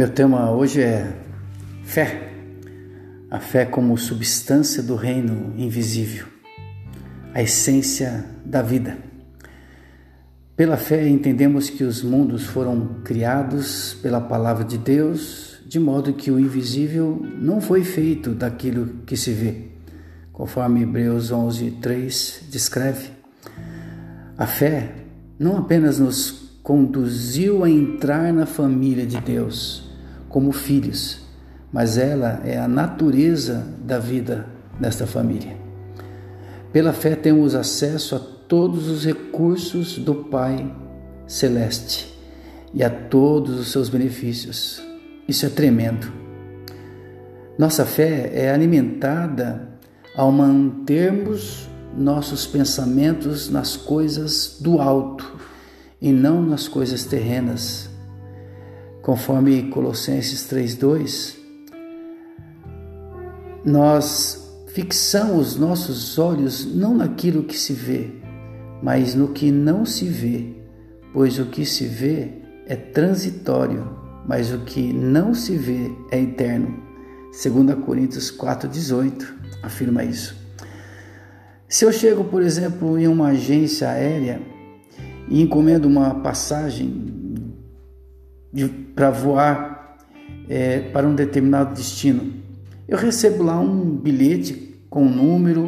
Meu tema hoje é fé. A fé como substância do reino invisível, a essência da vida. Pela fé entendemos que os mundos foram criados pela palavra de Deus, de modo que o invisível não foi feito daquilo que se vê, conforme Hebreus 11, 3 descreve. A fé não apenas nos conduziu a entrar na família de Deus, como filhos, mas ela é a natureza da vida desta família. Pela fé temos acesso a todos os recursos do Pai Celeste e a todos os seus benefícios. Isso é tremendo. Nossa fé é alimentada ao mantermos nossos pensamentos nas coisas do alto e não nas coisas terrenas Conforme Colossenses 3:2, nós fixamos nossos olhos não naquilo que se vê, mas no que não se vê, pois o que se vê é transitório, mas o que não se vê é eterno. 2 Coríntios 4,18 afirma isso. Se eu chego, por exemplo, em uma agência aérea e encomendo uma passagem para voar é, para um determinado destino. Eu recebo lá um bilhete com o número,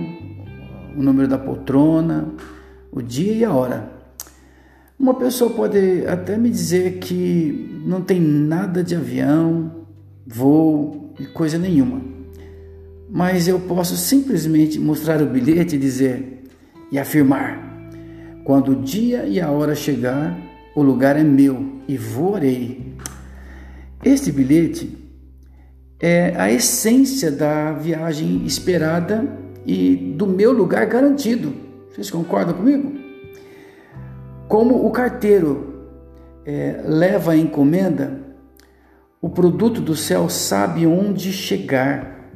o número da poltrona, o dia e a hora. Uma pessoa pode até me dizer que não tem nada de avião, voo e coisa nenhuma. Mas eu posso simplesmente mostrar o bilhete e dizer e afirmar: quando o dia e a hora chegar, o lugar é meu e voarei. Este bilhete é a essência da viagem esperada e do meu lugar garantido. Vocês concordam comigo? Como o carteiro é, leva a encomenda, o produto do céu sabe onde chegar.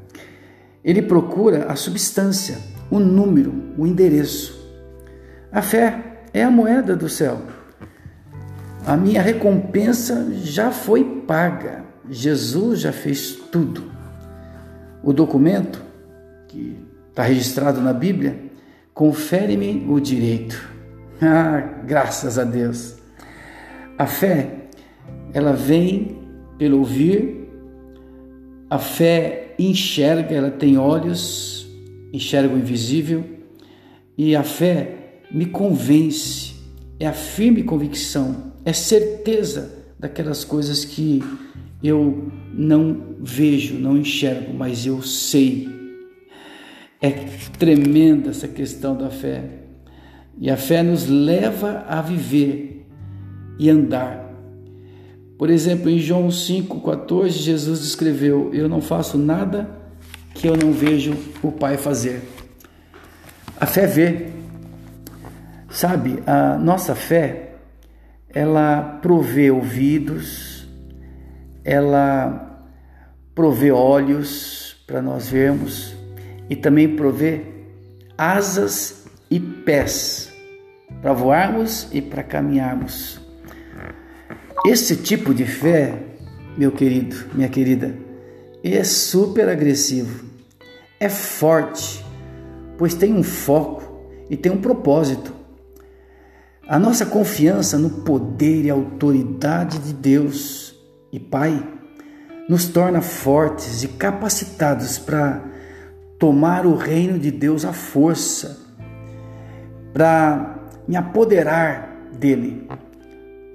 Ele procura a substância, o número, o endereço. A fé é a moeda do céu a minha recompensa já foi paga. Jesus já fez tudo. O documento que está registrado na Bíblia confere-me o direito. Ah, graças a Deus. A fé, ela vem pelo ouvir. A fé enxerga, ela tem olhos, enxerga o invisível. E a fé me convence, é a firme convicção é certeza daquelas coisas que eu não vejo, não enxergo, mas eu sei. É tremenda essa questão da fé. E a fé nos leva a viver e andar. Por exemplo, em João 5,14, Jesus escreveu: Eu não faço nada que eu não vejo o Pai fazer. A fé vê. Sabe, a nossa fé ela provê ouvidos, ela provê olhos para nós vermos e também provê asas e pés para voarmos e para caminharmos. Esse tipo de fé, meu querido, minha querida, é super agressivo, é forte, pois tem um foco e tem um propósito. A nossa confiança no poder e autoridade de Deus e Pai nos torna fortes e capacitados para tomar o reino de Deus à força, para me apoderar dele,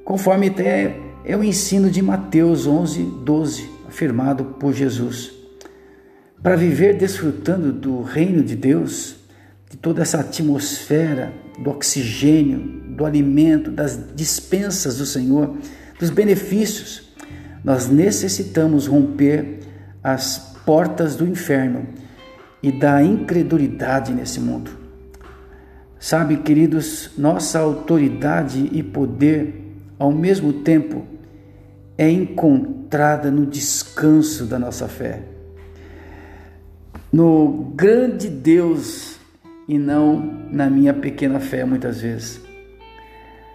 conforme até é o ensino de Mateus 11, 12, afirmado por Jesus. Para viver desfrutando do reino de Deus, de toda essa atmosfera, do oxigênio, do alimento, das dispensas do Senhor, dos benefícios, nós necessitamos romper as portas do inferno e da incredulidade nesse mundo. Sabe, queridos, nossa autoridade e poder, ao mesmo tempo, é encontrada no descanso da nossa fé, no grande Deus e não na minha pequena fé muitas vezes.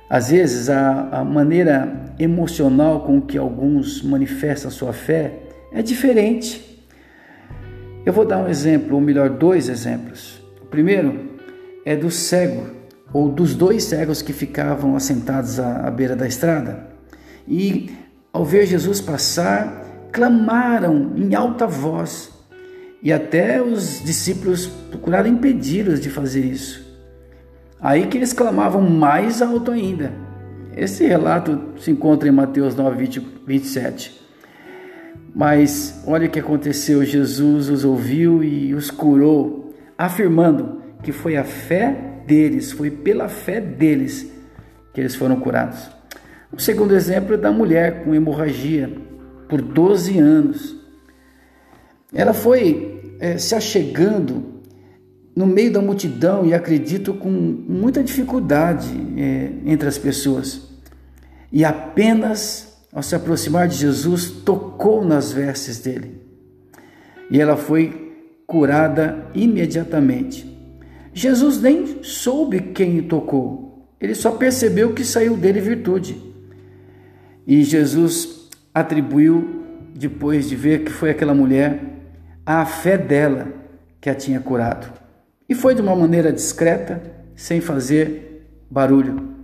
Às vezes, a, a maneira emocional com que alguns manifestam sua fé é diferente. Eu vou dar um exemplo, ou melhor, dois exemplos. O primeiro é do cego, ou dos dois cegos que ficavam assentados à, à beira da estrada. E, ao ver Jesus passar, clamaram em alta voz. E até os discípulos procuraram impedi-los de fazer isso. Aí que eles clamavam mais alto ainda. Esse relato se encontra em Mateus 9, 20, 27. Mas olha o que aconteceu: Jesus os ouviu e os curou, afirmando que foi a fé deles, foi pela fé deles que eles foram curados. O segundo exemplo é da mulher com hemorragia por 12 anos. Ela foi é, se achegando no meio da multidão e acredito com muita dificuldade é, entre as pessoas. E apenas ao se aproximar de Jesus, tocou nas vestes dele. E ela foi curada imediatamente. Jesus nem soube quem tocou, ele só percebeu que saiu dele virtude. E Jesus atribuiu, depois de ver que foi aquela mulher, a fé dela que a tinha curado. E foi de uma maneira discreta, sem fazer barulho.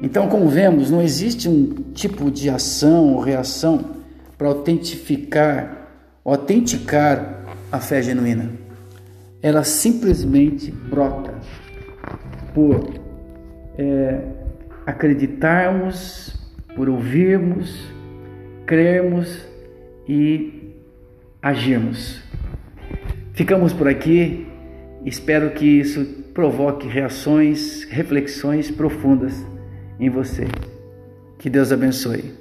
Então, como vemos, não existe um tipo de ação ou reação para autentificar, autenticar a fé genuína. Ela simplesmente brota por é, acreditarmos, por ouvirmos, crermos e agirmos. Ficamos por aqui. Espero que isso provoque reações, reflexões profundas em você. Que Deus abençoe.